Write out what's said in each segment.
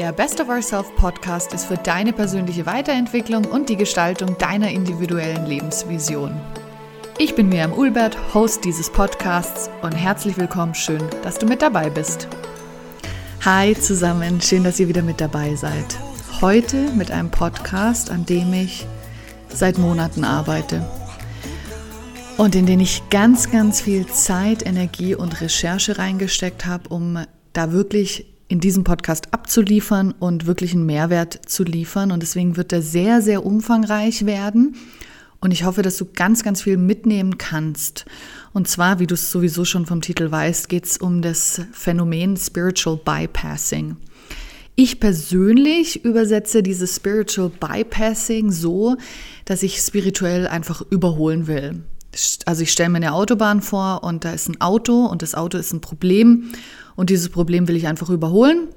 Der Best of Ourself Podcast ist für deine persönliche Weiterentwicklung und die Gestaltung deiner individuellen Lebensvision. Ich bin Miriam Ulbert, Host dieses Podcasts und herzlich willkommen, schön, dass du mit dabei bist. Hi zusammen, schön, dass ihr wieder mit dabei seid. Heute mit einem Podcast, an dem ich seit Monaten arbeite und in den ich ganz, ganz viel Zeit, Energie und Recherche reingesteckt habe, um da wirklich in diesem Podcast abzuliefern und wirklich einen Mehrwert zu liefern. Und deswegen wird er sehr, sehr umfangreich werden. Und ich hoffe, dass du ganz, ganz viel mitnehmen kannst. Und zwar, wie du es sowieso schon vom Titel weißt, geht es um das Phänomen Spiritual Bypassing. Ich persönlich übersetze dieses Spiritual Bypassing so, dass ich spirituell einfach überholen will. Also ich stelle mir eine Autobahn vor und da ist ein Auto und das Auto ist ein Problem und dieses Problem will ich einfach überholen,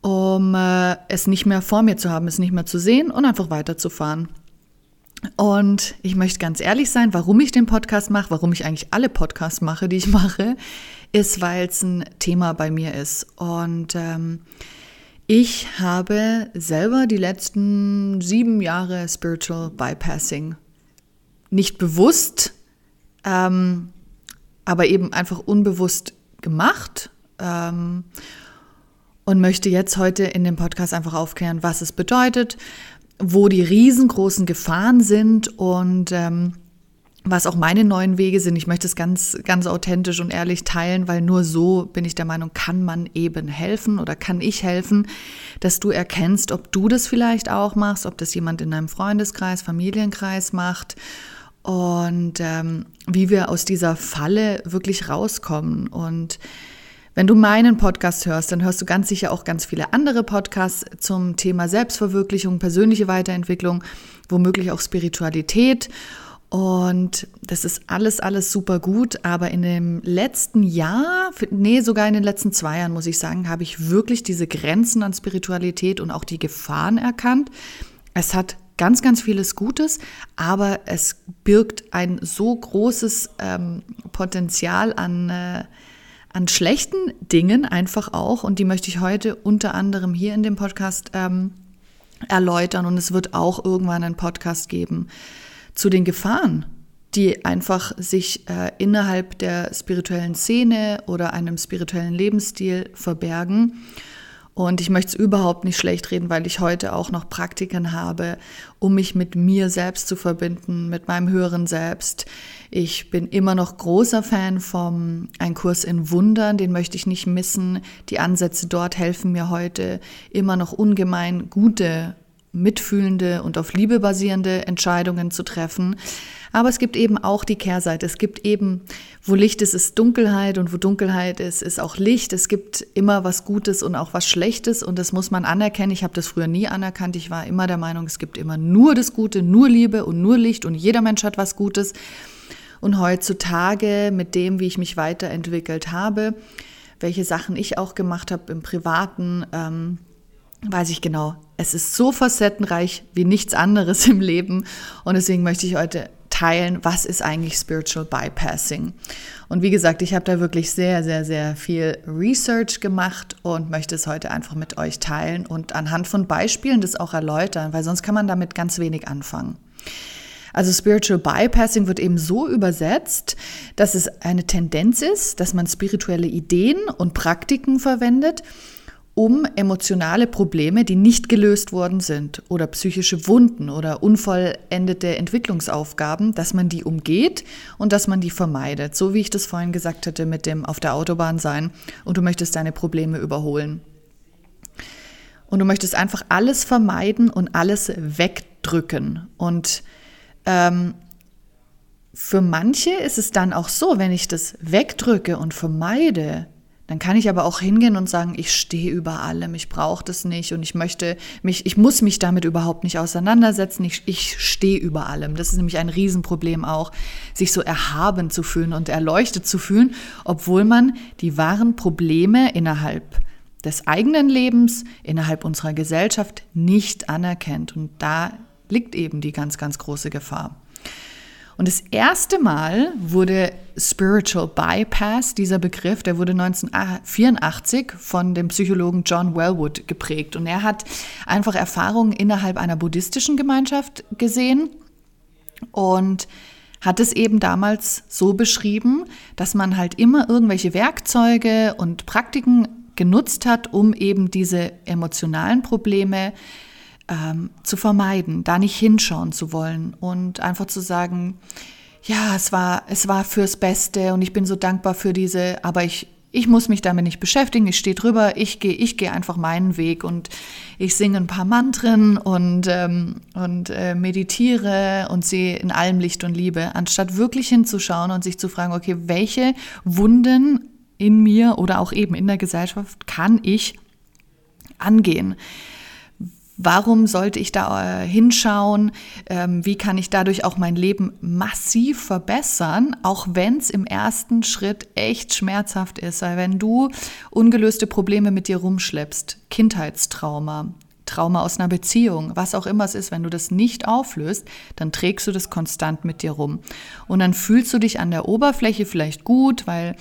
um äh, es nicht mehr vor mir zu haben, es nicht mehr zu sehen und einfach weiterzufahren. Und ich möchte ganz ehrlich sein, warum ich den Podcast mache, warum ich eigentlich alle Podcasts mache, die ich mache, ist, weil es ein Thema bei mir ist. Und ähm, ich habe selber die letzten sieben Jahre Spiritual Bypassing nicht bewusst, ähm, aber eben einfach unbewusst gemacht ähm, und möchte jetzt heute in dem Podcast einfach aufklären, was es bedeutet, wo die riesengroßen Gefahren sind und ähm, was auch meine neuen Wege sind. Ich möchte es ganz, ganz authentisch und ehrlich teilen, weil nur so bin ich der Meinung, kann man eben helfen oder kann ich helfen, dass du erkennst, ob du das vielleicht auch machst, ob das jemand in deinem Freundeskreis, Familienkreis macht und ähm, wie wir aus dieser Falle wirklich rauskommen. Und wenn du meinen Podcast hörst, dann hörst du ganz sicher auch ganz viele andere Podcasts zum Thema Selbstverwirklichung, persönliche Weiterentwicklung, womöglich auch Spiritualität. Und das ist alles, alles super gut. Aber in dem letzten Jahr, nee, sogar in den letzten zwei Jahren, muss ich sagen, habe ich wirklich diese Grenzen an Spiritualität und auch die Gefahren erkannt. Es hat ganz, ganz vieles Gutes, aber es birgt ein so großes ähm, Potenzial an äh, an schlechten Dingen einfach auch. Und die möchte ich heute unter anderem hier in dem Podcast ähm, erläutern. Und es wird auch irgendwann einen Podcast geben zu den Gefahren, die einfach sich äh, innerhalb der spirituellen Szene oder einem spirituellen Lebensstil verbergen und ich möchte es überhaupt nicht schlecht reden, weil ich heute auch noch Praktiken habe, um mich mit mir selbst zu verbinden, mit meinem höheren Selbst. Ich bin immer noch großer Fan vom Ein Kurs in Wundern, den möchte ich nicht missen. Die Ansätze dort helfen mir heute immer noch ungemein gute, mitfühlende und auf Liebe basierende Entscheidungen zu treffen. Aber es gibt eben auch die Kehrseite. Es gibt eben, wo Licht ist, ist Dunkelheit und wo Dunkelheit ist, ist auch Licht. Es gibt immer was Gutes und auch was Schlechtes und das muss man anerkennen. Ich habe das früher nie anerkannt. Ich war immer der Meinung, es gibt immer nur das Gute, nur Liebe und nur Licht und jeder Mensch hat was Gutes. Und heutzutage mit dem, wie ich mich weiterentwickelt habe, welche Sachen ich auch gemacht habe im Privaten, ähm, weiß ich genau, es ist so facettenreich wie nichts anderes im Leben. Und deswegen möchte ich heute teilen, was ist eigentlich Spiritual Bypassing. Und wie gesagt, ich habe da wirklich sehr, sehr, sehr viel Research gemacht und möchte es heute einfach mit euch teilen und anhand von Beispielen das auch erläutern, weil sonst kann man damit ganz wenig anfangen. Also Spiritual Bypassing wird eben so übersetzt, dass es eine Tendenz ist, dass man spirituelle Ideen und Praktiken verwendet, um emotionale Probleme, die nicht gelöst worden sind oder psychische Wunden oder unvollendete Entwicklungsaufgaben, dass man die umgeht und dass man die vermeidet. So wie ich das vorhin gesagt hatte mit dem auf der Autobahn sein und du möchtest deine Probleme überholen. Und du möchtest einfach alles vermeiden und alles wegdrücken. Und ähm, für manche ist es dann auch so, wenn ich das wegdrücke und vermeide, dann kann ich aber auch hingehen und sagen, ich stehe über allem, ich brauche das nicht und ich möchte mich, ich muss mich damit überhaupt nicht auseinandersetzen, ich, ich stehe über allem. Das ist nämlich ein Riesenproblem auch, sich so erhaben zu fühlen und erleuchtet zu fühlen, obwohl man die wahren Probleme innerhalb des eigenen Lebens, innerhalb unserer Gesellschaft nicht anerkennt. Und da liegt eben die ganz, ganz große Gefahr. Und das erste Mal wurde Spiritual Bypass, dieser Begriff, der wurde 1984 von dem Psychologen John Wellwood geprägt. Und er hat einfach Erfahrungen innerhalb einer buddhistischen Gemeinschaft gesehen und hat es eben damals so beschrieben, dass man halt immer irgendwelche Werkzeuge und Praktiken genutzt hat, um eben diese emotionalen Probleme ähm, zu vermeiden, da nicht hinschauen zu wollen und einfach zu sagen, ja, es war, es war fürs Beste und ich bin so dankbar für diese, aber ich, ich muss mich damit nicht beschäftigen, ich stehe drüber, ich gehe ich geh einfach meinen Weg und ich singe ein paar Mantren und, ähm, und äh, meditiere und sehe in allem Licht und Liebe, anstatt wirklich hinzuschauen und sich zu fragen, okay, welche Wunden in mir oder auch eben in der Gesellschaft kann ich angehen? Warum sollte ich da äh, hinschauen? Ähm, wie kann ich dadurch auch mein Leben massiv verbessern, auch wenn es im ersten Schritt echt schmerzhaft ist? Weil wenn du ungelöste Probleme mit dir rumschleppst, Kindheitstrauma, Trauma aus einer Beziehung, was auch immer es ist, wenn du das nicht auflöst, dann trägst du das konstant mit dir rum. Und dann fühlst du dich an der Oberfläche vielleicht gut, weil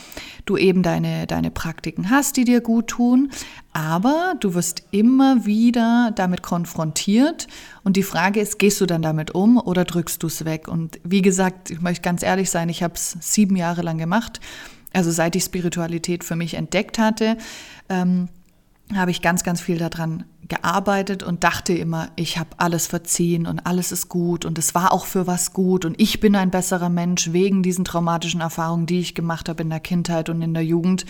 du eben deine, deine Praktiken hast, die dir gut tun, aber du wirst immer wieder damit konfrontiert und die Frage ist, gehst du dann damit um oder drückst du es weg? Und wie gesagt, ich möchte ganz ehrlich sein, ich habe es sieben Jahre lang gemacht, also seit ich Spiritualität für mich entdeckt hatte. Ähm, habe ich ganz, ganz viel daran gearbeitet und dachte immer, ich habe alles verziehen und alles ist gut und es war auch für was gut und ich bin ein besserer Mensch wegen diesen traumatischen Erfahrungen, die ich gemacht habe in der Kindheit und in der Jugend.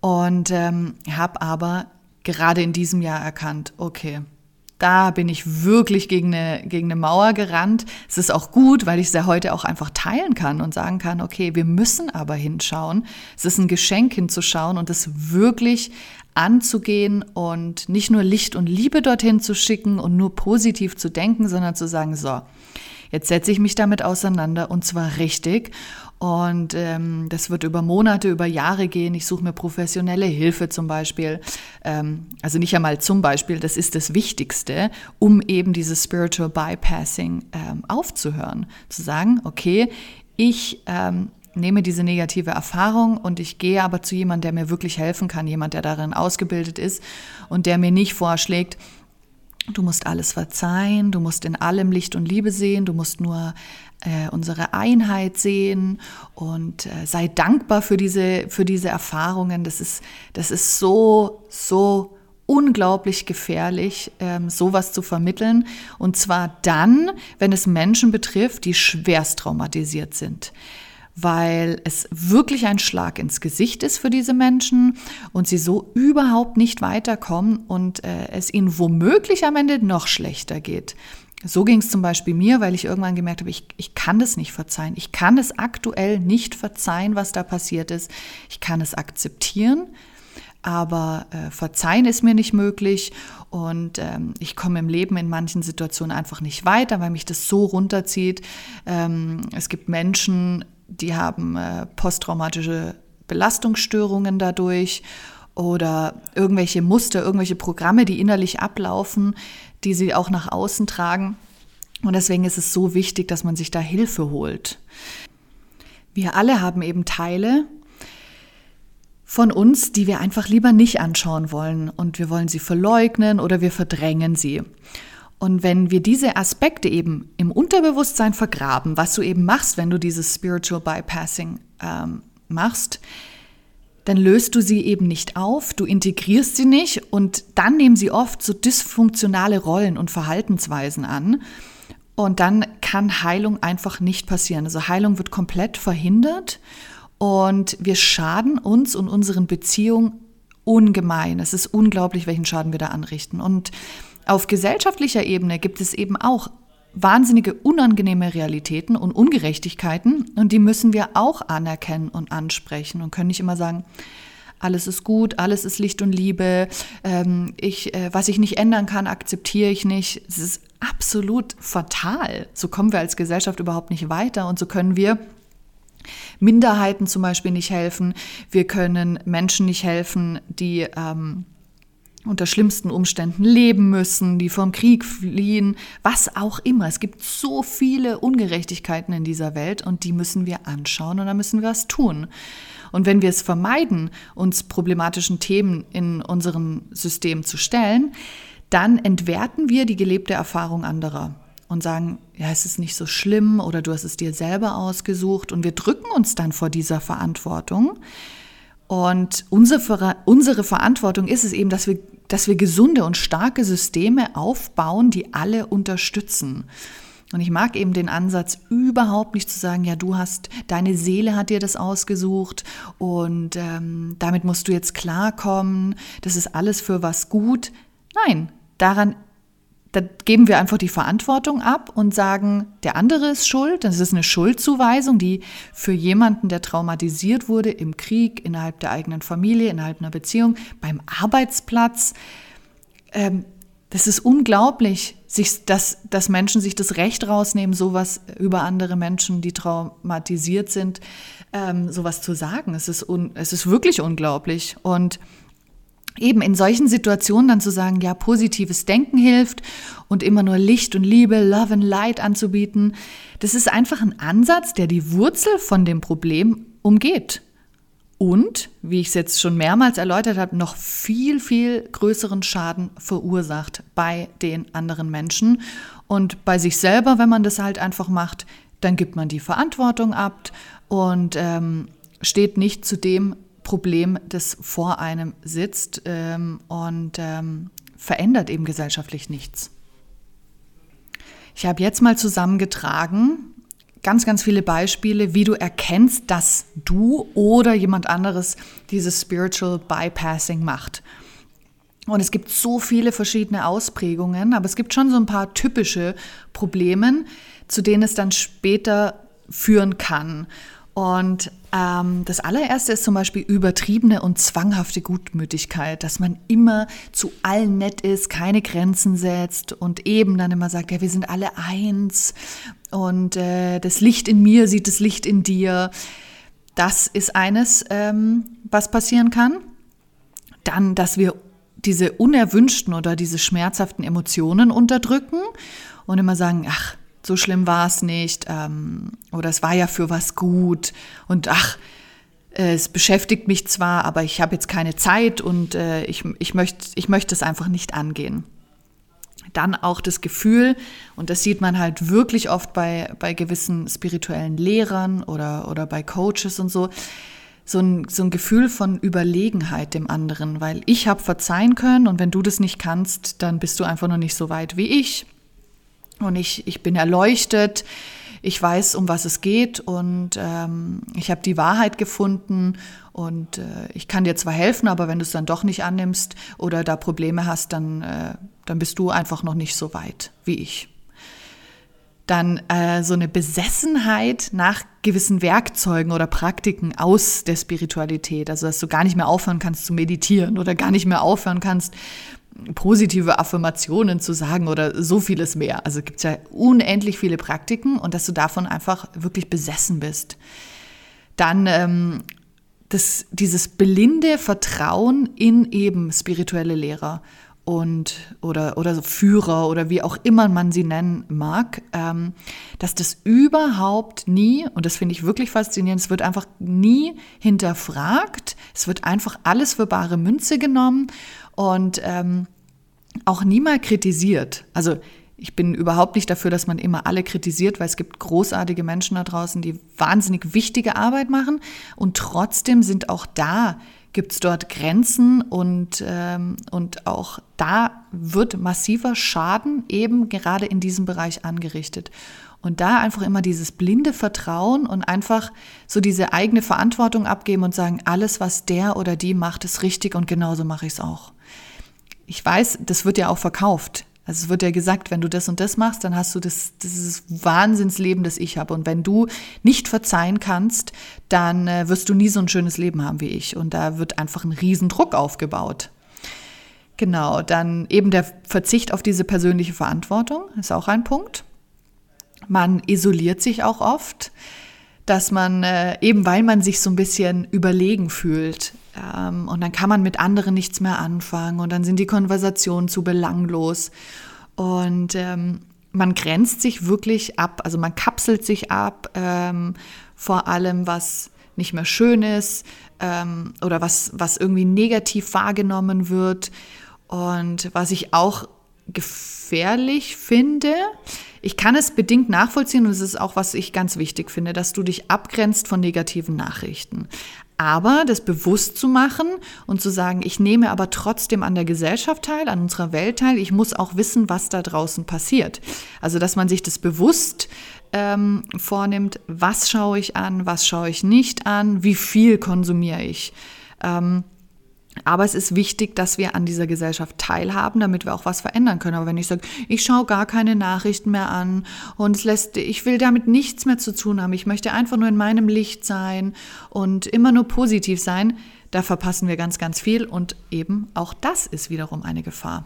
Und ähm, habe aber gerade in diesem Jahr erkannt, okay, da bin ich wirklich gegen eine, gegen eine Mauer gerannt. Es ist auch gut, weil ich es ja heute auch einfach teilen kann und sagen kann, okay, wir müssen aber hinschauen. Es ist ein Geschenk hinzuschauen und es wirklich anzugehen und nicht nur Licht und Liebe dorthin zu schicken und nur positiv zu denken, sondern zu sagen, so, jetzt setze ich mich damit auseinander und zwar richtig. Und ähm, das wird über Monate, über Jahre gehen. Ich suche mir professionelle Hilfe zum Beispiel. Ähm, also nicht einmal zum Beispiel, das ist das Wichtigste, um eben dieses Spiritual Bypassing ähm, aufzuhören. Zu sagen, okay, ich ähm, nehme diese negative Erfahrung und ich gehe aber zu jemandem, der mir wirklich helfen kann, jemand, der darin ausgebildet ist und der mir nicht vorschlägt, du musst alles verzeihen, du musst in allem Licht und Liebe sehen, du musst nur äh, unsere Einheit sehen und äh, sei dankbar für diese, für diese Erfahrungen. Das ist, das ist so, so unglaublich gefährlich, ähm, sowas zu vermitteln. Und zwar dann, wenn es Menschen betrifft, die schwerst traumatisiert sind weil es wirklich ein Schlag ins Gesicht ist für diese Menschen und sie so überhaupt nicht weiterkommen und äh, es ihnen womöglich am Ende noch schlechter geht. So ging es zum Beispiel mir, weil ich irgendwann gemerkt habe, ich, ich kann das nicht verzeihen. Ich kann es aktuell nicht verzeihen, was da passiert ist. Ich kann es akzeptieren, aber äh, verzeihen ist mir nicht möglich und ähm, ich komme im Leben in manchen Situationen einfach nicht weiter, weil mich das so runterzieht. Ähm, es gibt Menschen, die haben äh, posttraumatische Belastungsstörungen dadurch oder irgendwelche Muster, irgendwelche Programme, die innerlich ablaufen, die sie auch nach außen tragen. Und deswegen ist es so wichtig, dass man sich da Hilfe holt. Wir alle haben eben Teile von uns, die wir einfach lieber nicht anschauen wollen und wir wollen sie verleugnen oder wir verdrängen sie. Und wenn wir diese Aspekte eben im Unterbewusstsein vergraben, was du eben machst, wenn du dieses Spiritual Bypassing ähm, machst, dann löst du sie eben nicht auf, du integrierst sie nicht und dann nehmen sie oft so dysfunktionale Rollen und Verhaltensweisen an. Und dann kann Heilung einfach nicht passieren. Also Heilung wird komplett verhindert und wir schaden uns und unseren Beziehungen ungemein. Es ist unglaublich, welchen Schaden wir da anrichten. Und auf gesellschaftlicher Ebene gibt es eben auch wahnsinnige unangenehme Realitäten und Ungerechtigkeiten und die müssen wir auch anerkennen und ansprechen und können nicht immer sagen, alles ist gut, alles ist Licht und Liebe, ähm, ich, äh, was ich nicht ändern kann, akzeptiere ich nicht. Es ist absolut fatal. So kommen wir als Gesellschaft überhaupt nicht weiter und so können wir Minderheiten zum Beispiel nicht helfen. Wir können Menschen nicht helfen, die ähm, unter schlimmsten Umständen leben müssen, die vom Krieg fliehen, was auch immer. Es gibt so viele Ungerechtigkeiten in dieser Welt und die müssen wir anschauen und da müssen wir was tun. Und wenn wir es vermeiden, uns problematischen Themen in unserem System zu stellen, dann entwerten wir die gelebte Erfahrung anderer und sagen, ja, es ist nicht so schlimm oder du hast es dir selber ausgesucht und wir drücken uns dann vor dieser Verantwortung. Und unsere, unsere Verantwortung ist es eben, dass wir, dass wir gesunde und starke Systeme aufbauen, die alle unterstützen. Und ich mag eben den Ansatz überhaupt nicht zu sagen, ja, du hast, deine Seele hat dir das ausgesucht und ähm, damit musst du jetzt klarkommen, das ist alles für was gut. Nein, daran da geben wir einfach die Verantwortung ab und sagen, der andere ist schuld. Das ist eine Schuldzuweisung, die für jemanden, der traumatisiert wurde im Krieg, innerhalb der eigenen Familie, innerhalb einer Beziehung, beim Arbeitsplatz, ähm, das ist unglaublich, sich, dass, dass Menschen sich das Recht rausnehmen, sowas über andere Menschen, die traumatisiert sind, ähm, sowas zu sagen. Es ist, un, es ist wirklich unglaublich. Und eben in solchen Situationen dann zu sagen, ja, positives Denken hilft und immer nur Licht und Liebe, Love and Light anzubieten, das ist einfach ein Ansatz, der die Wurzel von dem Problem umgeht. Und, wie ich es jetzt schon mehrmals erläutert habe, noch viel, viel größeren Schaden verursacht bei den anderen Menschen. Und bei sich selber, wenn man das halt einfach macht, dann gibt man die Verantwortung ab und ähm, steht nicht zu dem Problem, das vor einem sitzt ähm, und ähm, verändert eben gesellschaftlich nichts. Ich habe jetzt mal zusammengetragen, ganz, ganz viele Beispiele, wie du erkennst, dass du oder jemand anderes dieses Spiritual Bypassing macht. Und es gibt so viele verschiedene Ausprägungen, aber es gibt schon so ein paar typische Probleme, zu denen es dann später führen kann. Und ähm, das allererste ist zum Beispiel übertriebene und zwanghafte Gutmütigkeit, dass man immer zu allen nett ist, keine Grenzen setzt und eben dann immer sagt, ja, wir sind alle eins und äh, das Licht in mir sieht das Licht in dir. Das ist eines, ähm, was passieren kann. Dann, dass wir diese unerwünschten oder diese schmerzhaften Emotionen unterdrücken und immer sagen, ach, so schlimm war es nicht ähm, oder es war ja für was gut. Und ach, äh, es beschäftigt mich zwar, aber ich habe jetzt keine Zeit und äh, ich, ich möchte ich möcht es einfach nicht angehen. Dann auch das Gefühl, und das sieht man halt wirklich oft bei, bei gewissen spirituellen Lehrern oder, oder bei Coaches und so, so ein, so ein Gefühl von Überlegenheit dem anderen, weil ich habe verzeihen können und wenn du das nicht kannst, dann bist du einfach noch nicht so weit wie ich und ich, ich bin erleuchtet, ich weiß, um was es geht und ähm, ich habe die Wahrheit gefunden und äh, ich kann dir zwar helfen, aber wenn du es dann doch nicht annimmst oder da Probleme hast, dann, äh, dann bist du einfach noch nicht so weit wie ich. Dann äh, so eine Besessenheit nach gewissen Werkzeugen oder Praktiken aus der Spiritualität. Also dass du gar nicht mehr aufhören kannst zu meditieren oder gar nicht mehr aufhören kannst, positive Affirmationen zu sagen oder so vieles mehr. Also gibt es ja unendlich viele Praktiken und dass du davon einfach wirklich besessen bist. Dann ähm, das, dieses blinde Vertrauen in eben spirituelle Lehrer und oder oder Führer oder wie auch immer man sie nennen mag, ähm, dass das überhaupt nie und das finde ich wirklich faszinierend. Es wird einfach nie hinterfragt. Es wird einfach alles für bare Münze genommen und ähm, auch niemals kritisiert. Also ich bin überhaupt nicht dafür, dass man immer alle kritisiert, weil es gibt großartige Menschen da draußen, die wahnsinnig wichtige Arbeit machen und trotzdem sind auch da gibt es dort Grenzen und, ähm, und auch da wird massiver Schaden eben gerade in diesem Bereich angerichtet. Und da einfach immer dieses blinde Vertrauen und einfach so diese eigene Verantwortung abgeben und sagen, alles, was der oder die macht, ist richtig und genauso mache ich es auch ich weiß, das wird ja auch verkauft. Also es wird ja gesagt, wenn du das und das machst, dann hast du das, dieses Wahnsinnsleben, das ich habe. Und wenn du nicht verzeihen kannst, dann äh, wirst du nie so ein schönes Leben haben wie ich. Und da wird einfach ein Riesendruck aufgebaut. Genau, dann eben der Verzicht auf diese persönliche Verantwortung ist auch ein Punkt. Man isoliert sich auch oft, dass man äh, eben, weil man sich so ein bisschen überlegen fühlt, Ähm, und dann kann man mit anderen nichts mehr anfangen und dann sind die Konversationen zu belanglos. Und ähm, man grenzt sich wirklich ab, also man kapselt sich ab ähm, vor allem, was nicht mehr schön ist ähm, oder was, was irgendwie negativ wahrgenommen wird. Und was ich auch gefährlich finde, ich kann es bedingt nachvollziehen und es ist auch, was ich ganz wichtig finde, dass du dich abgrenzt von negativen Nachrichten. Aber das bewusst zu machen und zu sagen, ich nehme aber trotzdem an der Gesellschaft teil, an unserer Welt teil, ich muss auch wissen, was da draußen passiert. Also, dass man sich das bewusst ähm, vornimmt, was schaue ich an, was schaue ich nicht an, wie viel konsumiere ich. Ähm, aber es ist wichtig, dass wir an dieser Gesellschaft teilhaben, damit wir auch was verändern können. Aber wenn ich sage, ich schaue gar keine Nachrichten mehr an und es lässt, ich will damit nichts mehr zu tun haben, ich möchte einfach nur in meinem Licht sein und immer nur positiv sein, da verpassen wir ganz, ganz viel und eben auch das ist wiederum eine Gefahr.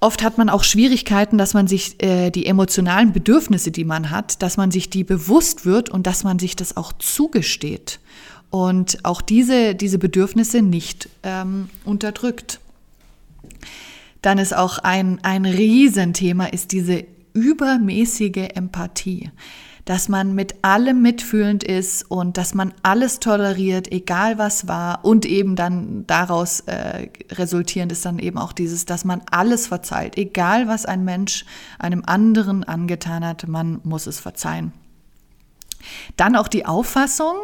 Oft hat man auch Schwierigkeiten, dass man sich äh, die emotionalen Bedürfnisse, die man hat, dass man sich die bewusst wird und dass man sich das auch zugesteht und auch diese, diese Bedürfnisse nicht ähm, unterdrückt. Dann ist auch ein, ein Riesenthema, ist diese übermäßige Empathie. Dass man mit allem mitfühlend ist und dass man alles toleriert, egal was war. Und eben dann daraus äh, resultierend ist dann eben auch dieses, dass man alles verzeiht, egal was ein Mensch einem anderen angetan hat, man muss es verzeihen. Dann auch die Auffassung,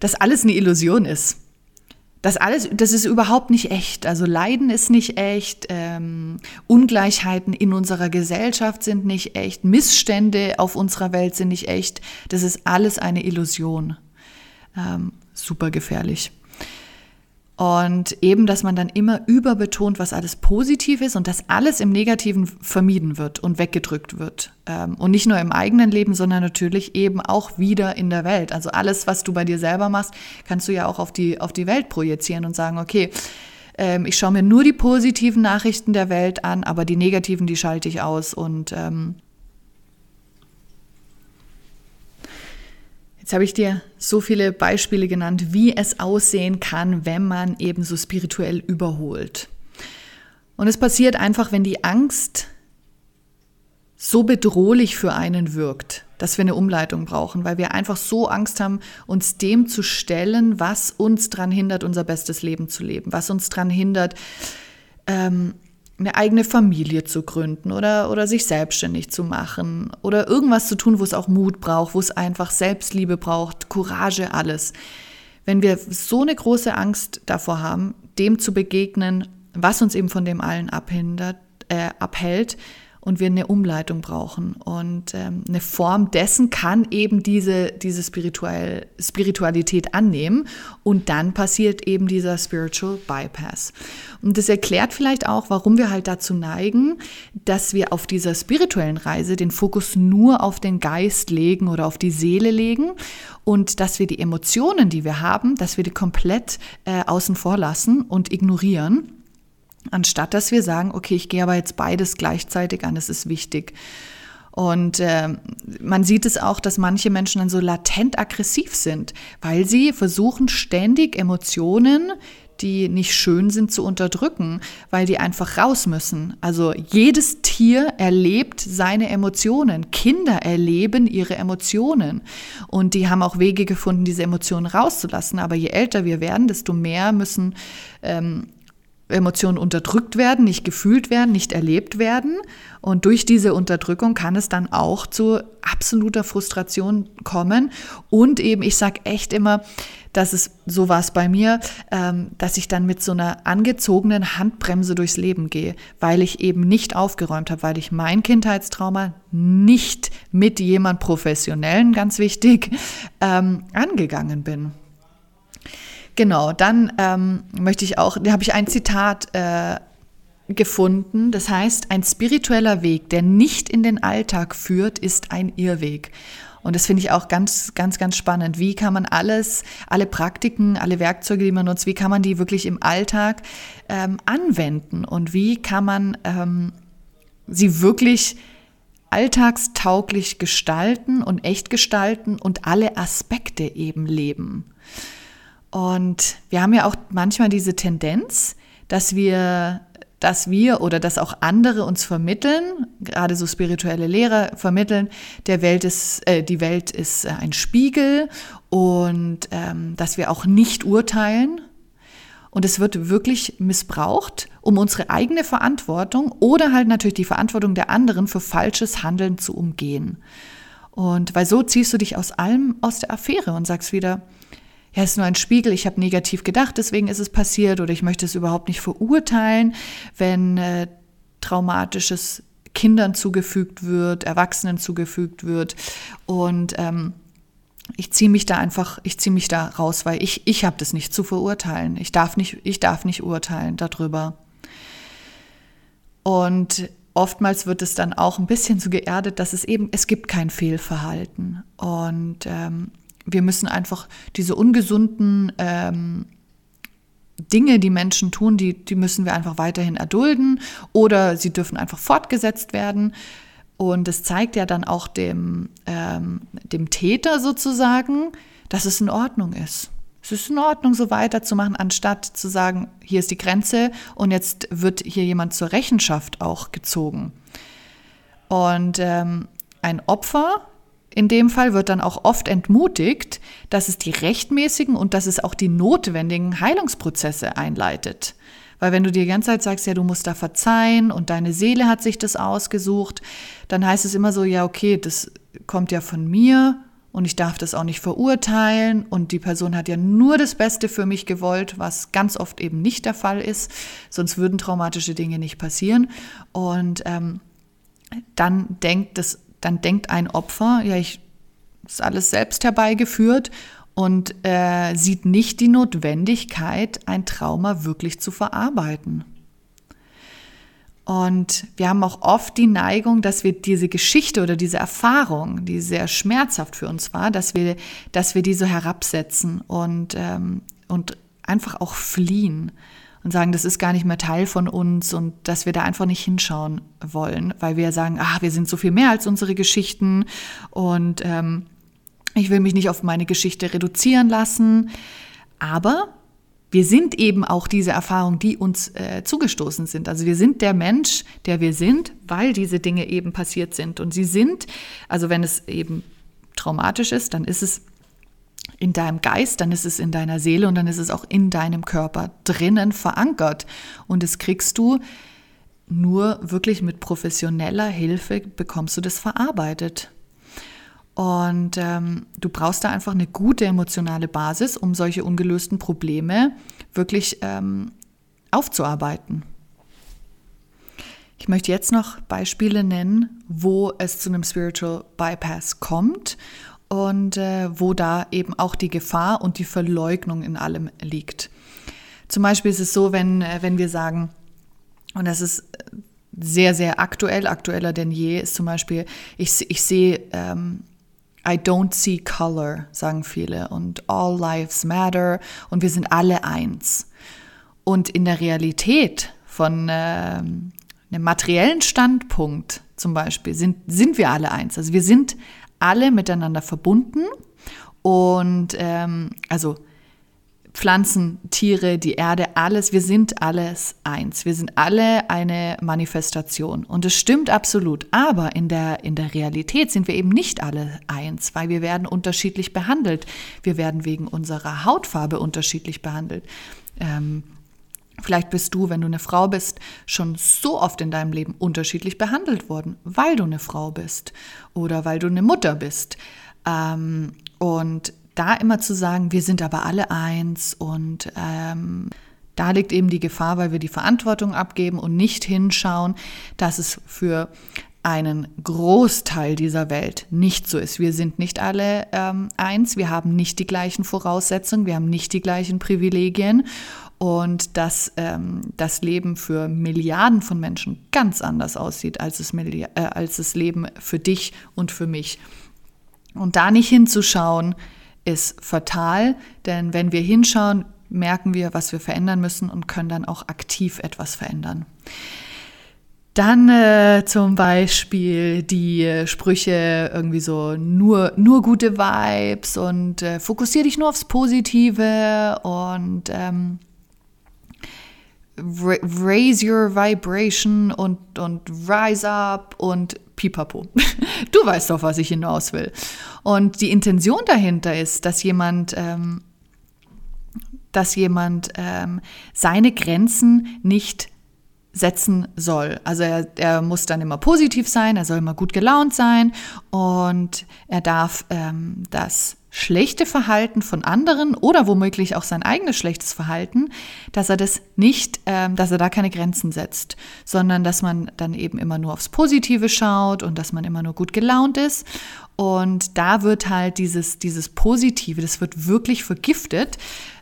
dass alles eine Illusion ist. Das alles, das ist überhaupt nicht echt. Also Leiden ist nicht echt, ähm, Ungleichheiten in unserer Gesellschaft sind nicht echt, Missstände auf unserer Welt sind nicht echt. Das ist alles eine Illusion. Ähm, super gefährlich. Und eben, dass man dann immer überbetont, was alles positiv ist und dass alles im Negativen vermieden wird und weggedrückt wird. Ähm, und nicht nur im eigenen Leben, sondern natürlich eben auch wieder in der Welt. Also alles, was du bei dir selber machst, kannst du ja auch auf die, auf die Welt projizieren und sagen, okay, ähm, ich schaue mir nur die positiven Nachrichten der Welt an, aber die negativen, die schalte ich aus und ähm, Jetzt habe ich dir so viele Beispiele genannt, wie es aussehen kann, wenn man eben so spirituell überholt. Und es passiert einfach, wenn die Angst so bedrohlich für einen wirkt, dass wir eine Umleitung brauchen, weil wir einfach so Angst haben, uns dem zu stellen, was uns daran hindert, unser bestes Leben zu leben, was uns daran hindert, ähm, eine eigene Familie zu gründen oder, oder sich selbstständig zu machen oder irgendwas zu tun, wo es auch Mut braucht, wo es einfach Selbstliebe braucht, Courage, alles. Wenn wir so eine große Angst davor haben, dem zu begegnen, was uns eben von dem allen abhindert, äh, abhält, und wir eine Umleitung brauchen. Und ähm, eine Form dessen kann eben diese, diese Spiritual, Spiritualität annehmen. Und dann passiert eben dieser Spiritual Bypass. Und das erklärt vielleicht auch, warum wir halt dazu neigen, dass wir auf dieser spirituellen Reise den Fokus nur auf den Geist legen oder auf die Seele legen und dass wir die Emotionen, die wir haben, dass wir die komplett äh, außen vor lassen und ignorieren anstatt dass wir sagen, okay, ich gehe aber jetzt beides gleichzeitig an, das ist wichtig. Und äh, man sieht es auch, dass manche Menschen dann so latent aggressiv sind, weil sie versuchen ständig Emotionen, die nicht schön sind, zu unterdrücken, weil die einfach raus müssen. Also jedes Tier erlebt seine Emotionen. Kinder erleben ihre Emotionen. Und die haben auch Wege gefunden, diese Emotionen rauszulassen. Aber je älter wir werden, desto mehr müssen ähm, Emotionen unterdrückt werden, nicht gefühlt werden, nicht erlebt werden. Und durch diese Unterdrückung kann es dann auch zu absoluter Frustration kommen. Und eben, ich sage echt immer, dass es, so war es bei mir, ähm, dass ich dann mit so einer angezogenen Handbremse durchs Leben gehe, weil ich eben nicht aufgeräumt habe, weil ich mein Kindheitstrauma nicht mit jemand Professionellen, ganz wichtig, ähm, angegangen bin. Genau, dann ähm, möchte ich auch, da habe ich ein Zitat äh, gefunden, das heißt, ein spiritueller Weg, der nicht in den Alltag führt, ist ein Irrweg. Und das finde ich auch ganz, ganz, ganz spannend. Wie kann man alles, alle Praktiken, alle Werkzeuge, die man nutzt, wie kann man die wirklich im Alltag ähm, anwenden und wie kann man ähm, sie wirklich alltagstauglich gestalten und echt gestalten und alle Aspekte eben leben. Und wir haben ja auch manchmal diese Tendenz, dass wir dass wir oder dass auch andere uns vermitteln, gerade so spirituelle Lehrer vermitteln, der Welt ist, äh, die Welt ist äh, ein Spiegel und ähm, dass wir auch nicht urteilen. Und es wird wirklich missbraucht, um unsere eigene Verantwortung oder halt natürlich die Verantwortung der anderen für falsches Handeln zu umgehen. Und weil so ziehst du dich aus allem aus der Affäre und sagst wieder, ja, es ist nur ein Spiegel, ich habe negativ gedacht, deswegen ist es passiert oder ich möchte es überhaupt nicht verurteilen, wenn äh, traumatisches Kindern zugefügt wird, Erwachsenen zugefügt wird und ähm, ich ziehe mich da einfach, ich ziehe mich da raus, weil ich, ich habe das nicht zu verurteilen. Ich darf nicht, ich darf nicht urteilen darüber. Und oftmals wird es dann auch ein bisschen so geerdet, dass es eben, es gibt kein Fehlverhalten. Und ähm, wir müssen einfach diese ungesunden ähm, Dinge, die Menschen tun, die, die müssen wir einfach weiterhin erdulden oder sie dürfen einfach fortgesetzt werden. Und es zeigt ja dann auch dem, ähm, dem Täter sozusagen, dass es in Ordnung ist. Es ist in Ordnung, so weiterzumachen, anstatt zu sagen, hier ist die Grenze und jetzt wird hier jemand zur Rechenschaft auch gezogen. Und ähm, ein Opfer in dem Fall wird dann auch oft entmutigt, dass es die rechtmäßigen und dass es auch die notwendigen Heilungsprozesse einleitet. Weil wenn du dir die ganze Zeit sagst, ja, du musst da verzeihen und deine Seele hat sich das ausgesucht, dann heißt es immer so, ja, okay, das kommt ja von mir und ich darf das auch nicht verurteilen und die Person hat ja nur das Beste für mich gewollt, was ganz oft eben nicht der Fall ist, sonst würden traumatische Dinge nicht passieren. Und ähm, dann denkt das dann denkt ein Opfer, ja, ich ist alles selbst herbeigeführt und äh, sieht nicht die Notwendigkeit, ein Trauma wirklich zu verarbeiten. Und wir haben auch oft die Neigung, dass wir diese Geschichte oder diese Erfahrung, die sehr schmerzhaft für uns war, dass wir, dass wir die so herabsetzen und, ähm, und einfach auch fliehen und sagen, das ist gar nicht mehr Teil von uns und dass wir da einfach nicht hinschauen wollen, weil wir sagen, ach, wir sind so viel mehr als unsere Geschichten und ähm, ich will mich nicht auf meine Geschichte reduzieren lassen. Aber wir sind eben auch diese Erfahrungen, die uns äh, zugestoßen sind. Also wir sind der Mensch, der wir sind, weil diese Dinge eben passiert sind. Und sie sind, also wenn es eben traumatisch ist, dann ist es in deinem Geist, dann ist es in deiner Seele und dann ist es auch in deinem Körper drinnen verankert. Und das kriegst du nur wirklich mit professioneller Hilfe, bekommst du das verarbeitet. Und ähm, du brauchst da einfach eine gute emotionale Basis, um solche ungelösten Probleme wirklich ähm, aufzuarbeiten. Ich möchte jetzt noch Beispiele nennen, wo es zu einem Spiritual Bypass kommt und äh, wo da eben auch die Gefahr und die Verleugnung in allem liegt. Zum Beispiel ist es so, wenn, äh, wenn wir sagen, und das ist sehr, sehr aktuell, aktueller denn je, ist zum Beispiel, ich, ich sehe, ähm, I don't see color, sagen viele, und all lives matter und wir sind alle eins. Und in der Realität von ähm, einem materiellen Standpunkt zum Beispiel sind, sind wir alle eins. Also wir sind alle miteinander verbunden und ähm, also Pflanzen, Tiere, die Erde, alles, wir sind alles eins. Wir sind alle eine Manifestation. Und es stimmt absolut. Aber in der, in der Realität sind wir eben nicht alle eins, weil wir werden unterschiedlich behandelt. Wir werden wegen unserer Hautfarbe unterschiedlich behandelt. Ähm, Vielleicht bist du, wenn du eine Frau bist, schon so oft in deinem Leben unterschiedlich behandelt worden, weil du eine Frau bist oder weil du eine Mutter bist. Ähm, und da immer zu sagen, wir sind aber alle eins und ähm, da liegt eben die Gefahr, weil wir die Verantwortung abgeben und nicht hinschauen, dass es für einen Großteil dieser Welt nicht so ist. Wir sind nicht alle ähm, eins, wir haben nicht die gleichen Voraussetzungen, wir haben nicht die gleichen Privilegien und dass ähm, das Leben für Milliarden von Menschen ganz anders aussieht als das, äh, als das Leben für dich und für mich. Und da nicht hinzuschauen, ist fatal, denn wenn wir hinschauen, merken wir, was wir verändern müssen und können dann auch aktiv etwas verändern. Dann äh, zum Beispiel die Sprüche irgendwie so nur, nur gute Vibes und äh, fokussiere dich nur aufs Positive und ähm, raise your vibration und, und rise up und pipapo. Du weißt doch, was ich hinaus will. Und die Intention dahinter ist, dass jemand ähm, dass jemand ähm, seine Grenzen nicht setzen soll. Also er, er, muss dann immer positiv sein, er soll immer gut gelaunt sein und er darf ähm, das schlechte Verhalten von anderen oder womöglich auch sein eigenes schlechtes Verhalten, dass er das nicht, ähm, dass er da keine Grenzen setzt, sondern dass man dann eben immer nur aufs Positive schaut und dass man immer nur gut gelaunt ist. Und da wird halt dieses, dieses Positive, das wird wirklich vergiftet,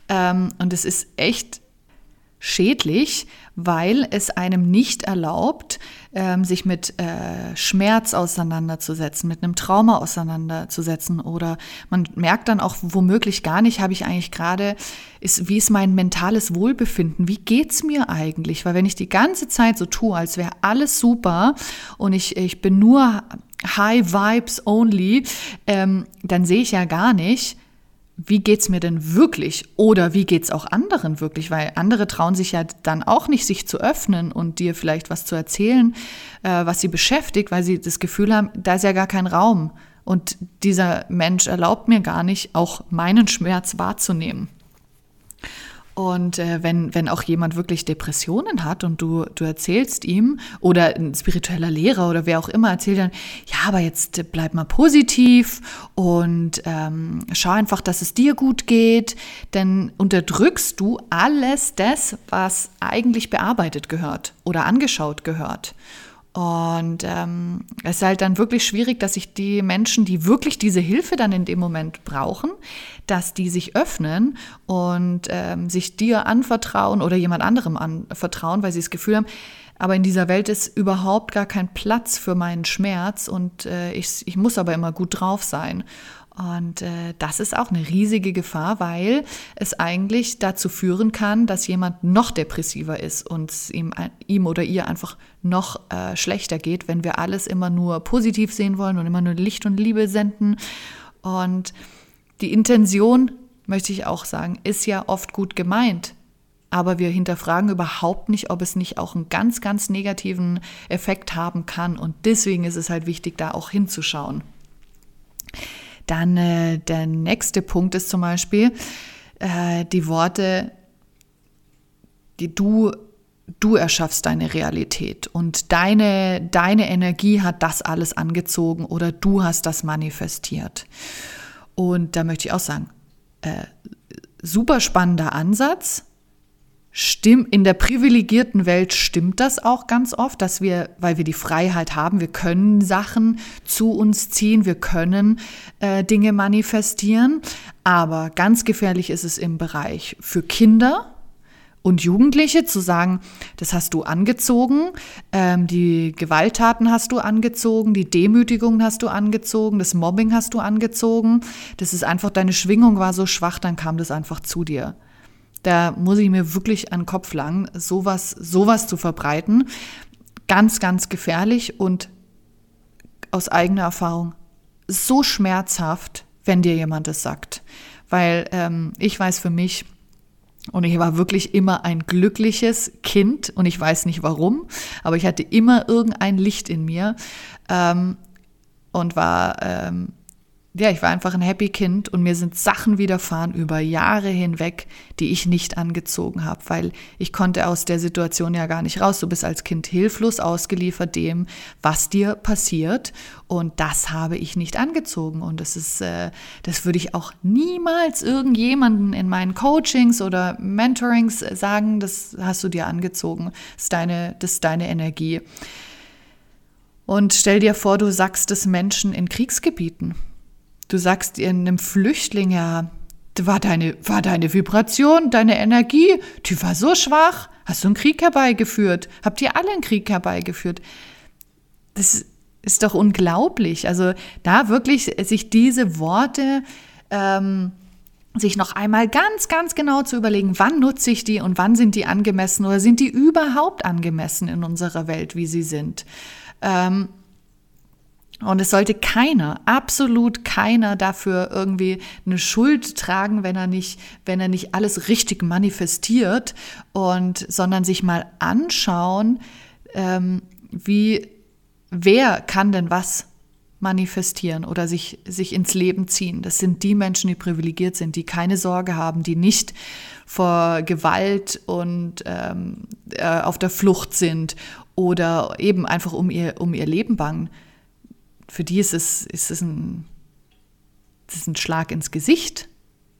ähm, und es ist echt schädlich, weil es einem nicht erlaubt, ähm, sich mit äh, Schmerz auseinanderzusetzen, mit einem Trauma auseinanderzusetzen. Oder man merkt dann auch womöglich gar nicht, habe ich eigentlich gerade, ist, wie ist mein mentales Wohlbefinden? Wie geht's mir eigentlich? Weil wenn ich die ganze Zeit so tue, als wäre alles super und ich, ich bin nur High Vibes only, ähm, dann sehe ich ja gar nicht, wie geht's mir denn wirklich? Oder wie geht's auch anderen wirklich, weil andere trauen sich ja dann auch nicht, sich zu öffnen und dir vielleicht was zu erzählen, äh, was sie beschäftigt, weil sie das Gefühl haben, da ist ja gar kein Raum. Und dieser Mensch erlaubt mir gar nicht, auch meinen Schmerz wahrzunehmen. Und äh, wenn, wenn auch jemand wirklich Depressionen hat und du, du erzählst ihm oder ein spiritueller Lehrer oder wer auch immer erzählt dann, ja, aber jetzt bleib mal positiv und ähm, schau einfach, dass es dir gut geht, dann unterdrückst du alles das, was eigentlich bearbeitet gehört oder angeschaut gehört. Und ähm, es ist halt dann wirklich schwierig, dass sich die Menschen, die wirklich diese Hilfe dann in dem Moment brauchen, dass die sich öffnen und ähm, sich dir anvertrauen oder jemand anderem anvertrauen, weil sie das Gefühl haben, aber in dieser Welt ist überhaupt gar kein Platz für meinen Schmerz und äh, ich, ich muss aber immer gut drauf sein. Und äh, das ist auch eine riesige Gefahr, weil es eigentlich dazu führen kann, dass jemand noch depressiver ist und es ihm, ihm oder ihr einfach noch äh, schlechter geht, wenn wir alles immer nur positiv sehen wollen und immer nur Licht und Liebe senden. Und die Intention, möchte ich auch sagen, ist ja oft gut gemeint. Aber wir hinterfragen überhaupt nicht, ob es nicht auch einen ganz, ganz negativen Effekt haben kann. Und deswegen ist es halt wichtig, da auch hinzuschauen. Dann äh, der nächste Punkt ist zum Beispiel äh, die Worte, die du du erschaffst deine Realität und deine, deine Energie hat das alles angezogen oder du hast das manifestiert. Und da möchte ich auch sagen, äh, super spannender Ansatz, Stimmt, in der privilegierten Welt stimmt das auch ganz oft, dass wir, weil wir die Freiheit haben, wir können Sachen zu uns ziehen, wir können äh, Dinge manifestieren. Aber ganz gefährlich ist es im Bereich für Kinder, und Jugendliche zu sagen, das hast du angezogen, ähm, die Gewalttaten hast du angezogen, die Demütigungen hast du angezogen, das Mobbing hast du angezogen. Das ist einfach, deine Schwingung war so schwach, dann kam das einfach zu dir. Da muss ich mir wirklich an den Kopf langen, sowas, sowas zu verbreiten. Ganz, ganz gefährlich und aus eigener Erfahrung so schmerzhaft, wenn dir jemand das sagt. Weil ähm, ich weiß für mich, und ich war wirklich immer ein glückliches Kind und ich weiß nicht warum, aber ich hatte immer irgendein Licht in mir ähm, und war ähm, ja, ich war einfach ein Happy Kind und mir sind Sachen widerfahren über Jahre hinweg, die ich nicht angezogen habe, weil ich konnte aus der Situation ja gar nicht raus. Du bist als Kind hilflos ausgeliefert dem, was dir passiert und das habe ich nicht angezogen und das ist, äh, das würde ich auch niemals irgendjemanden in meinen Coachings oder Mentorings sagen, das hast du dir angezogen, das ist deine, das ist deine Energie. Und stell dir vor, du sagst es Menschen in Kriegsgebieten Du sagst einem Flüchtling ja, war deine, war deine Vibration, deine Energie, die war so schwach. Hast du einen Krieg herbeigeführt? Habt ihr alle einen Krieg herbeigeführt? Das ist doch unglaublich. Also da wirklich sich diese Worte ähm, sich noch einmal ganz, ganz genau zu überlegen, wann nutze ich die und wann sind die angemessen oder sind die überhaupt angemessen in unserer Welt, wie sie sind. Ähm, und es sollte keiner, absolut keiner dafür irgendwie eine Schuld tragen, wenn er nicht, wenn er nicht alles richtig manifestiert und, sondern sich mal anschauen, ähm, wie, wer kann denn was manifestieren oder sich, sich ins Leben ziehen. Das sind die Menschen, die privilegiert sind, die keine Sorge haben, die nicht vor Gewalt und ähm, äh, auf der Flucht sind oder eben einfach um ihr, um ihr Leben bangen. Für die ist es, ist es ein, ist ein Schlag ins Gesicht,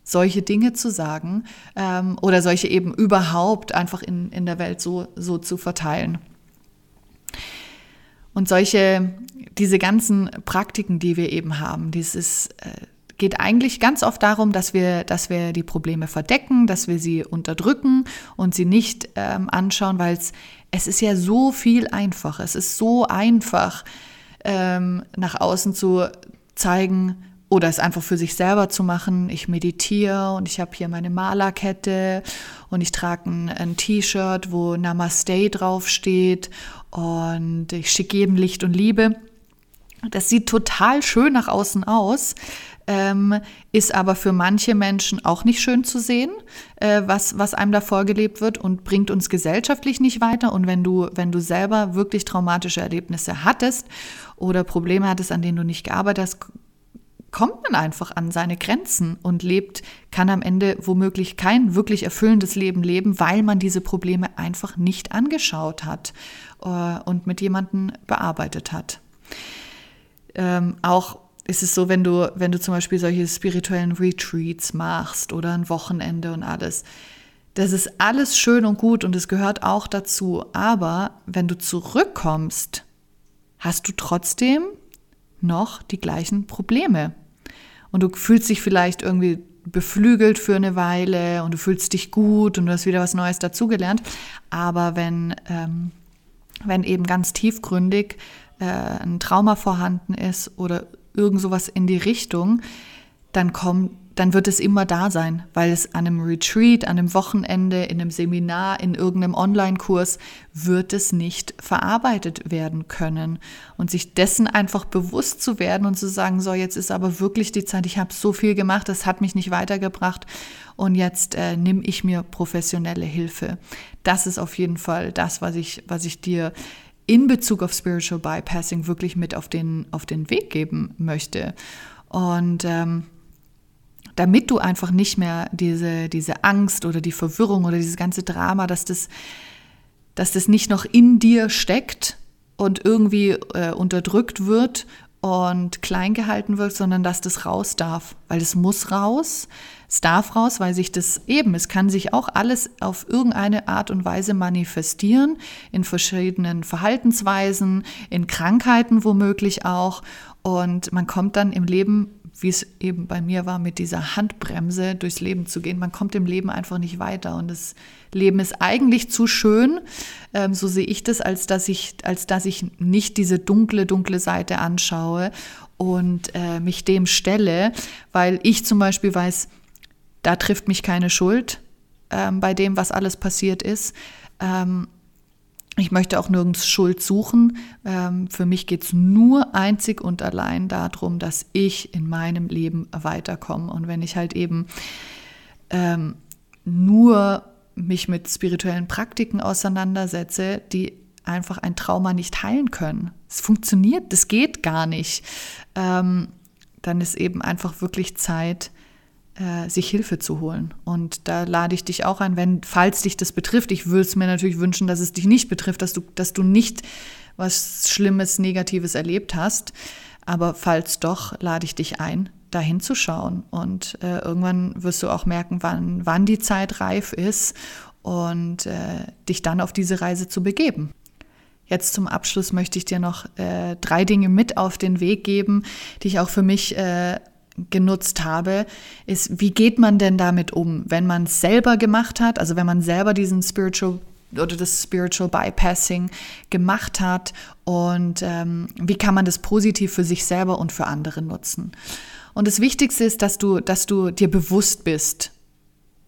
solche Dinge zu sagen ähm, oder solche eben überhaupt einfach in, in der Welt so, so zu verteilen. Und solche, diese ganzen Praktiken, die wir eben haben, dieses äh, geht eigentlich ganz oft darum, dass wir, dass wir die Probleme verdecken, dass wir sie unterdrücken und sie nicht ähm, anschauen, weil es, es ist ja so viel einfacher. Es ist so einfach, ähm, nach außen zu zeigen oder es einfach für sich selber zu machen. Ich meditiere und ich habe hier meine Malerkette und ich trage ein, ein T-Shirt, wo Namaste draufsteht und ich schicke jedem Licht und Liebe. Das sieht total schön nach außen aus, ähm, ist aber für manche Menschen auch nicht schön zu sehen, äh, was, was einem da vorgelebt wird und bringt uns gesellschaftlich nicht weiter. Und wenn du, wenn du selber wirklich traumatische Erlebnisse hattest oder Probleme hattest, an denen du nicht gearbeitet hast, kommt man einfach an seine Grenzen und lebt, kann am Ende womöglich kein wirklich erfüllendes Leben leben, weil man diese Probleme einfach nicht angeschaut hat äh, und mit jemandem bearbeitet hat. Ähm, auch ist es so, wenn du, wenn du zum Beispiel solche spirituellen Retreats machst oder ein Wochenende und alles, das ist alles schön und gut und es gehört auch dazu. Aber wenn du zurückkommst, hast du trotzdem noch die gleichen Probleme und du fühlst dich vielleicht irgendwie beflügelt für eine Weile und du fühlst dich gut und du hast wieder was Neues dazugelernt. Aber wenn, ähm, wenn eben ganz tiefgründig äh, ein Trauma vorhanden ist oder irgend sowas in die Richtung, dann kommt dann wird es immer da sein, weil es an einem Retreat, an einem Wochenende, in einem Seminar, in irgendeinem Online-Kurs wird es nicht verarbeitet werden können. Und sich dessen einfach bewusst zu werden und zu sagen, so jetzt ist aber wirklich die Zeit, ich habe so viel gemacht, das hat mich nicht weitergebracht und jetzt äh, nimm ich mir professionelle Hilfe. Das ist auf jeden Fall das, was ich, was ich dir in Bezug auf Spiritual Bypassing wirklich mit auf den, auf den Weg geben möchte. Und ähm, damit du einfach nicht mehr diese, diese Angst oder die Verwirrung oder dieses ganze Drama, dass das, dass das nicht noch in dir steckt und irgendwie äh, unterdrückt wird und klein gehalten wird, sondern dass das raus darf, weil es muss raus, es darf raus, weil sich das eben, es kann sich auch alles auf irgendeine Art und Weise manifestieren, in verschiedenen Verhaltensweisen, in Krankheiten womöglich auch. Und man kommt dann im Leben wie es eben bei mir war, mit dieser Handbremse durchs Leben zu gehen. Man kommt im Leben einfach nicht weiter. Und das Leben ist eigentlich zu schön, ähm, so sehe ich das, als dass ich, als dass ich nicht diese dunkle, dunkle Seite anschaue und äh, mich dem stelle, weil ich zum Beispiel weiß, da trifft mich keine Schuld ähm, bei dem, was alles passiert ist. Ähm, ich möchte auch nirgends Schuld suchen. Ähm, für mich geht es nur einzig und allein darum, dass ich in meinem Leben weiterkomme. Und wenn ich halt eben ähm, nur mich mit spirituellen Praktiken auseinandersetze, die einfach ein Trauma nicht heilen können. Es funktioniert, das geht gar nicht. Ähm, dann ist eben einfach wirklich Zeit, äh, sich Hilfe zu holen. Und da lade ich dich auch ein, wenn, falls dich das betrifft, ich würde es mir natürlich wünschen, dass es dich nicht betrifft, dass du, dass du nicht was Schlimmes, Negatives erlebt hast. Aber falls doch, lade ich dich ein, da hinzuschauen. Und äh, irgendwann wirst du auch merken, wann, wann die Zeit reif ist und äh, dich dann auf diese Reise zu begeben. Jetzt zum Abschluss möchte ich dir noch äh, drei Dinge mit auf den Weg geben, die ich auch für mich äh, genutzt habe, ist, wie geht man denn damit um, wenn man es selber gemacht hat, also wenn man selber diesen Spiritual oder das Spiritual Bypassing gemacht hat und ähm, wie kann man das positiv für sich selber und für andere nutzen. Und das Wichtigste ist, dass du, dass du dir bewusst bist,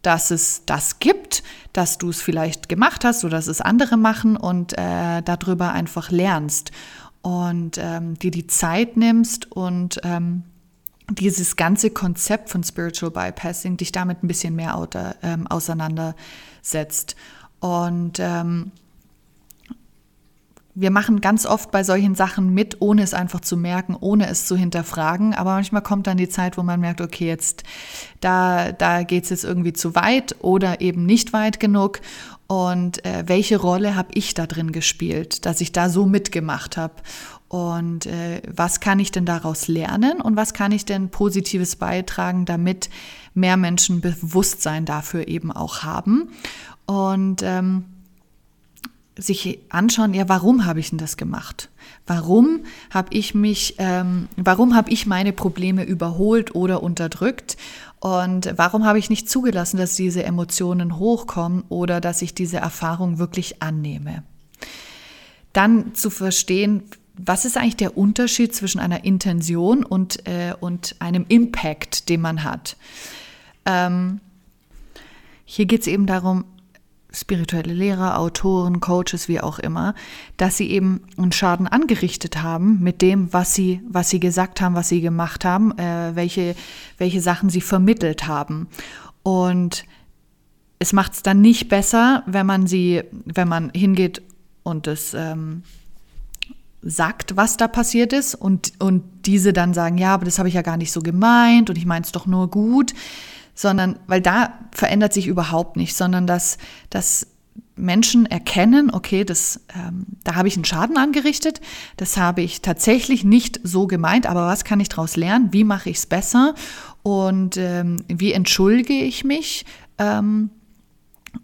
dass es das gibt, dass du es vielleicht gemacht hast oder dass es andere machen und äh, darüber einfach lernst und ähm, dir die Zeit nimmst und ähm, dieses ganze Konzept von Spiritual Bypassing dich damit ein bisschen mehr ähm, auseinandersetzt. Und ähm, wir machen ganz oft bei solchen Sachen mit, ohne es einfach zu merken, ohne es zu hinterfragen. Aber manchmal kommt dann die Zeit, wo man merkt, okay, jetzt da, da geht es jetzt irgendwie zu weit oder eben nicht weit genug. Und äh, welche Rolle habe ich da drin gespielt, dass ich da so mitgemacht habe? Und äh, was kann ich denn daraus lernen und was kann ich denn Positives beitragen, damit mehr Menschen Bewusstsein dafür eben auch haben? Und ähm, sich anschauen, ja, warum habe ich denn das gemacht? Warum habe ich mich, ähm, warum habe ich meine Probleme überholt oder unterdrückt? Und warum habe ich nicht zugelassen, dass diese Emotionen hochkommen oder dass ich diese Erfahrung wirklich annehme? Dann zu verstehen, was ist eigentlich der Unterschied zwischen einer Intention und, äh, und einem Impact, den man hat? Ähm, hier geht es eben darum, spirituelle Lehrer, Autoren, Coaches, wie auch immer, dass sie eben einen Schaden angerichtet haben mit dem, was sie, was sie gesagt haben, was sie gemacht haben, äh, welche, welche Sachen sie vermittelt haben. Und es macht es dann nicht besser, wenn man sie, wenn man hingeht und es ähm, sagt, was da passiert ist und, und diese dann sagen, ja, aber das habe ich ja gar nicht so gemeint und ich meine es doch nur gut sondern weil da verändert sich überhaupt nichts, sondern dass, dass Menschen erkennen, okay, das, ähm, da habe ich einen Schaden angerichtet, das habe ich tatsächlich nicht so gemeint, aber was kann ich daraus lernen? Wie mache ich es besser? Und ähm, wie entschuldige ich mich? Ähm,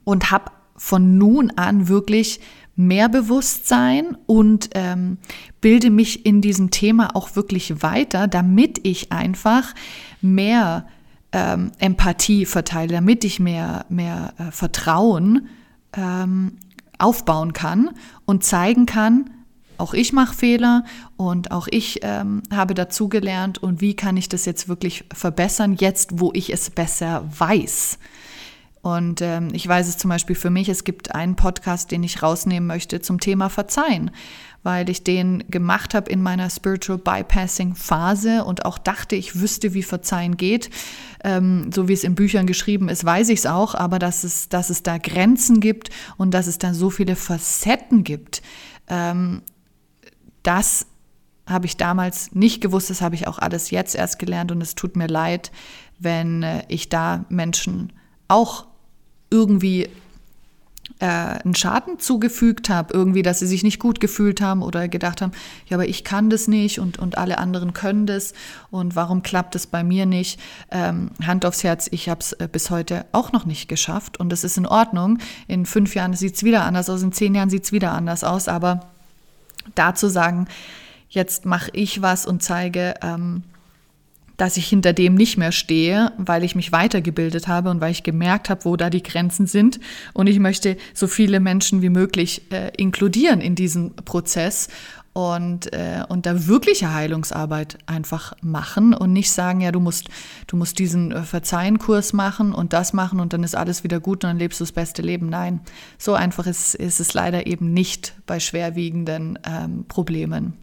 und habe von nun an wirklich mehr Bewusstsein und ähm, bilde mich in diesem Thema auch wirklich weiter, damit ich einfach mehr ähm, Empathie verteile, damit ich mehr, mehr äh, Vertrauen ähm, aufbauen kann und zeigen kann, auch ich mache Fehler und auch ich ähm, habe dazugelernt und wie kann ich das jetzt wirklich verbessern, jetzt wo ich es besser weiß. Und ähm, ich weiß es zum Beispiel für mich, es gibt einen Podcast, den ich rausnehmen möchte zum Thema Verzeihen weil ich den gemacht habe in meiner Spiritual Bypassing Phase und auch dachte, ich wüsste, wie Verzeihen geht. Ähm, so wie es in Büchern geschrieben ist, weiß ich es auch, aber dass es, dass es da Grenzen gibt und dass es da so viele Facetten gibt, ähm, das habe ich damals nicht gewusst, das habe ich auch alles jetzt erst gelernt und es tut mir leid, wenn äh, ich da Menschen auch irgendwie äh, einen Schaden zugefügt habe, irgendwie, dass sie sich nicht gut gefühlt haben oder gedacht haben, ja, aber ich kann das nicht und, und alle anderen können das und warum klappt es bei mir nicht? Ähm, Hand aufs Herz, ich habe es äh, bis heute auch noch nicht geschafft und das ist in Ordnung. In fünf Jahren sieht es wieder anders aus, in zehn Jahren sieht es wieder anders aus, aber da zu sagen, jetzt mache ich was und zeige, ähm, dass ich hinter dem nicht mehr stehe, weil ich mich weitergebildet habe und weil ich gemerkt habe, wo da die Grenzen sind. Und ich möchte so viele Menschen wie möglich äh, inkludieren in diesen Prozess und, äh, und da wirkliche Heilungsarbeit einfach machen und nicht sagen, ja, du musst, du musst diesen äh, Verzeihenkurs machen und das machen und dann ist alles wieder gut und dann lebst du das beste Leben. Nein, so einfach ist, ist es leider eben nicht bei schwerwiegenden ähm, Problemen.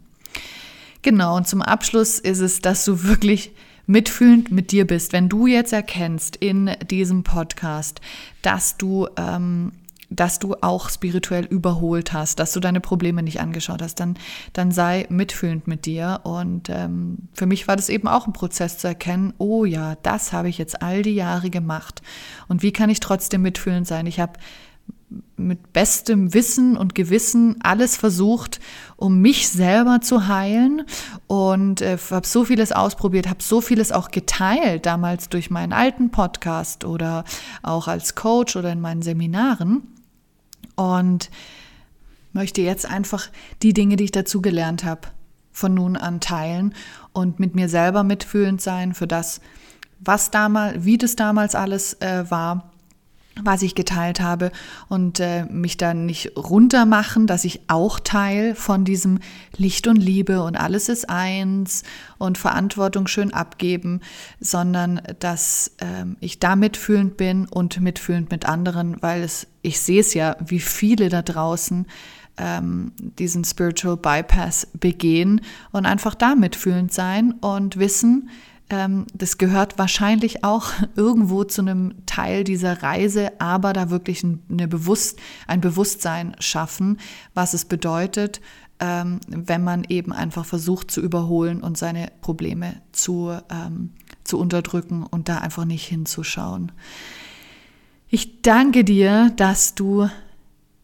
Genau, und zum Abschluss ist es, dass du wirklich mitfühlend mit dir bist, wenn du jetzt erkennst in diesem Podcast, dass du ähm, dass du auch spirituell überholt hast, dass du deine Probleme nicht angeschaut hast, dann, dann sei mitfühlend mit dir. Und ähm, für mich war das eben auch ein Prozess zu erkennen, oh ja, das habe ich jetzt all die Jahre gemacht. Und wie kann ich trotzdem mitfühlend sein? Ich habe mit bestem Wissen und Gewissen alles versucht, um mich selber zu heilen. Und äh, habe so vieles ausprobiert, habe so vieles auch geteilt, damals durch meinen alten Podcast oder auch als Coach oder in meinen Seminaren. Und möchte jetzt einfach die Dinge, die ich dazu gelernt habe, von nun an teilen und mit mir selber mitfühlend sein für das, was damals, wie das damals alles äh, war was ich geteilt habe und äh, mich dann nicht runtermachen, dass ich auch Teil von diesem Licht und Liebe und alles ist eins und Verantwortung schön abgeben, sondern dass äh, ich da mitfühlend bin und mitfühlend mit anderen, weil es, ich sehe es ja, wie viele da draußen ähm, diesen Spiritual Bypass begehen und einfach da mitfühlend sein und wissen, das gehört wahrscheinlich auch irgendwo zu einem Teil dieser Reise, aber da wirklich eine Bewusst, ein Bewusstsein schaffen, was es bedeutet, ähm, wenn man eben einfach versucht zu überholen und seine Probleme zu, ähm, zu unterdrücken und da einfach nicht hinzuschauen. Ich danke dir, dass du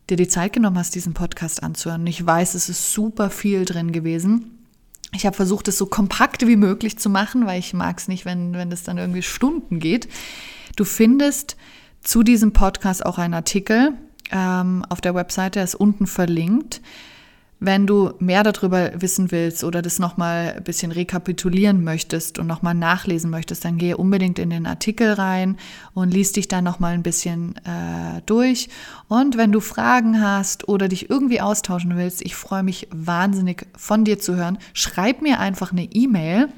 dir die Zeit genommen hast, diesen Podcast anzuhören. Ich weiß, es ist super viel drin gewesen. Ich habe versucht, es so kompakt wie möglich zu machen, weil ich mag es nicht, wenn, wenn das dann irgendwie Stunden geht. Du findest zu diesem Podcast auch einen Artikel ähm, auf der Webseite, der ist unten verlinkt. Wenn du mehr darüber wissen willst oder das nochmal ein bisschen rekapitulieren möchtest und nochmal nachlesen möchtest, dann gehe unbedingt in den Artikel rein und lies dich dann nochmal ein bisschen äh, durch. Und wenn du Fragen hast oder dich irgendwie austauschen willst, ich freue mich wahnsinnig von dir zu hören, schreib mir einfach eine E-Mail.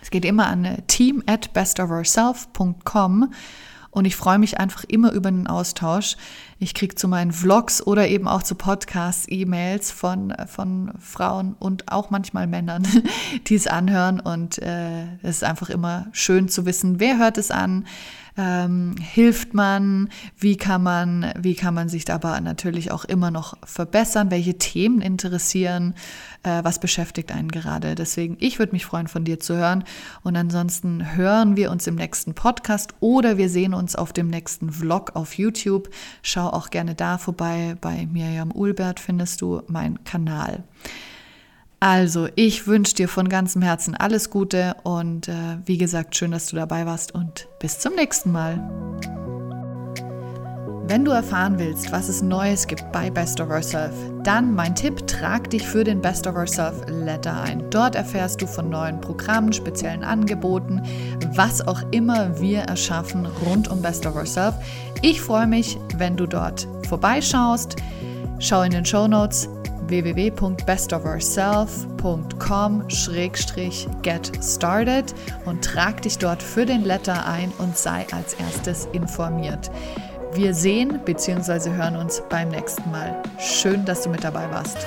Es geht immer an team at bestofourself.com und ich freue mich einfach immer über den Austausch. Ich kriege zu meinen Vlogs oder eben auch zu Podcasts E-Mails von, von Frauen und auch manchmal Männern, die es anhören. Und äh, es ist einfach immer schön zu wissen, wer hört es an, ähm, hilft man, wie kann man, wie kann man sich aber natürlich auch immer noch verbessern, welche Themen interessieren, äh, was beschäftigt einen gerade. Deswegen, ich würde mich freuen, von dir zu hören. Und ansonsten hören wir uns im nächsten Podcast oder wir sehen uns auf dem nächsten Vlog auf YouTube. Schau auch gerne da vorbei. Bei Miriam Ulbert findest du meinen Kanal. Also, ich wünsche dir von ganzem Herzen alles Gute und äh, wie gesagt, schön, dass du dabei warst und bis zum nächsten Mal. Wenn du erfahren willst, was es Neues gibt bei Best of Ourself, dann mein Tipp, trag dich für den Best of Ourself Letter ein. Dort erfährst du von neuen Programmen, speziellen Angeboten, was auch immer wir erschaffen rund um Best of Ourself. Ich freue mich, wenn du dort vorbeischaust. Schau in den Show Notes www.bestofourself.com-get started und trag dich dort für den Letter ein und sei als erstes informiert. Wir sehen bzw. hören uns beim nächsten Mal. Schön, dass du mit dabei warst.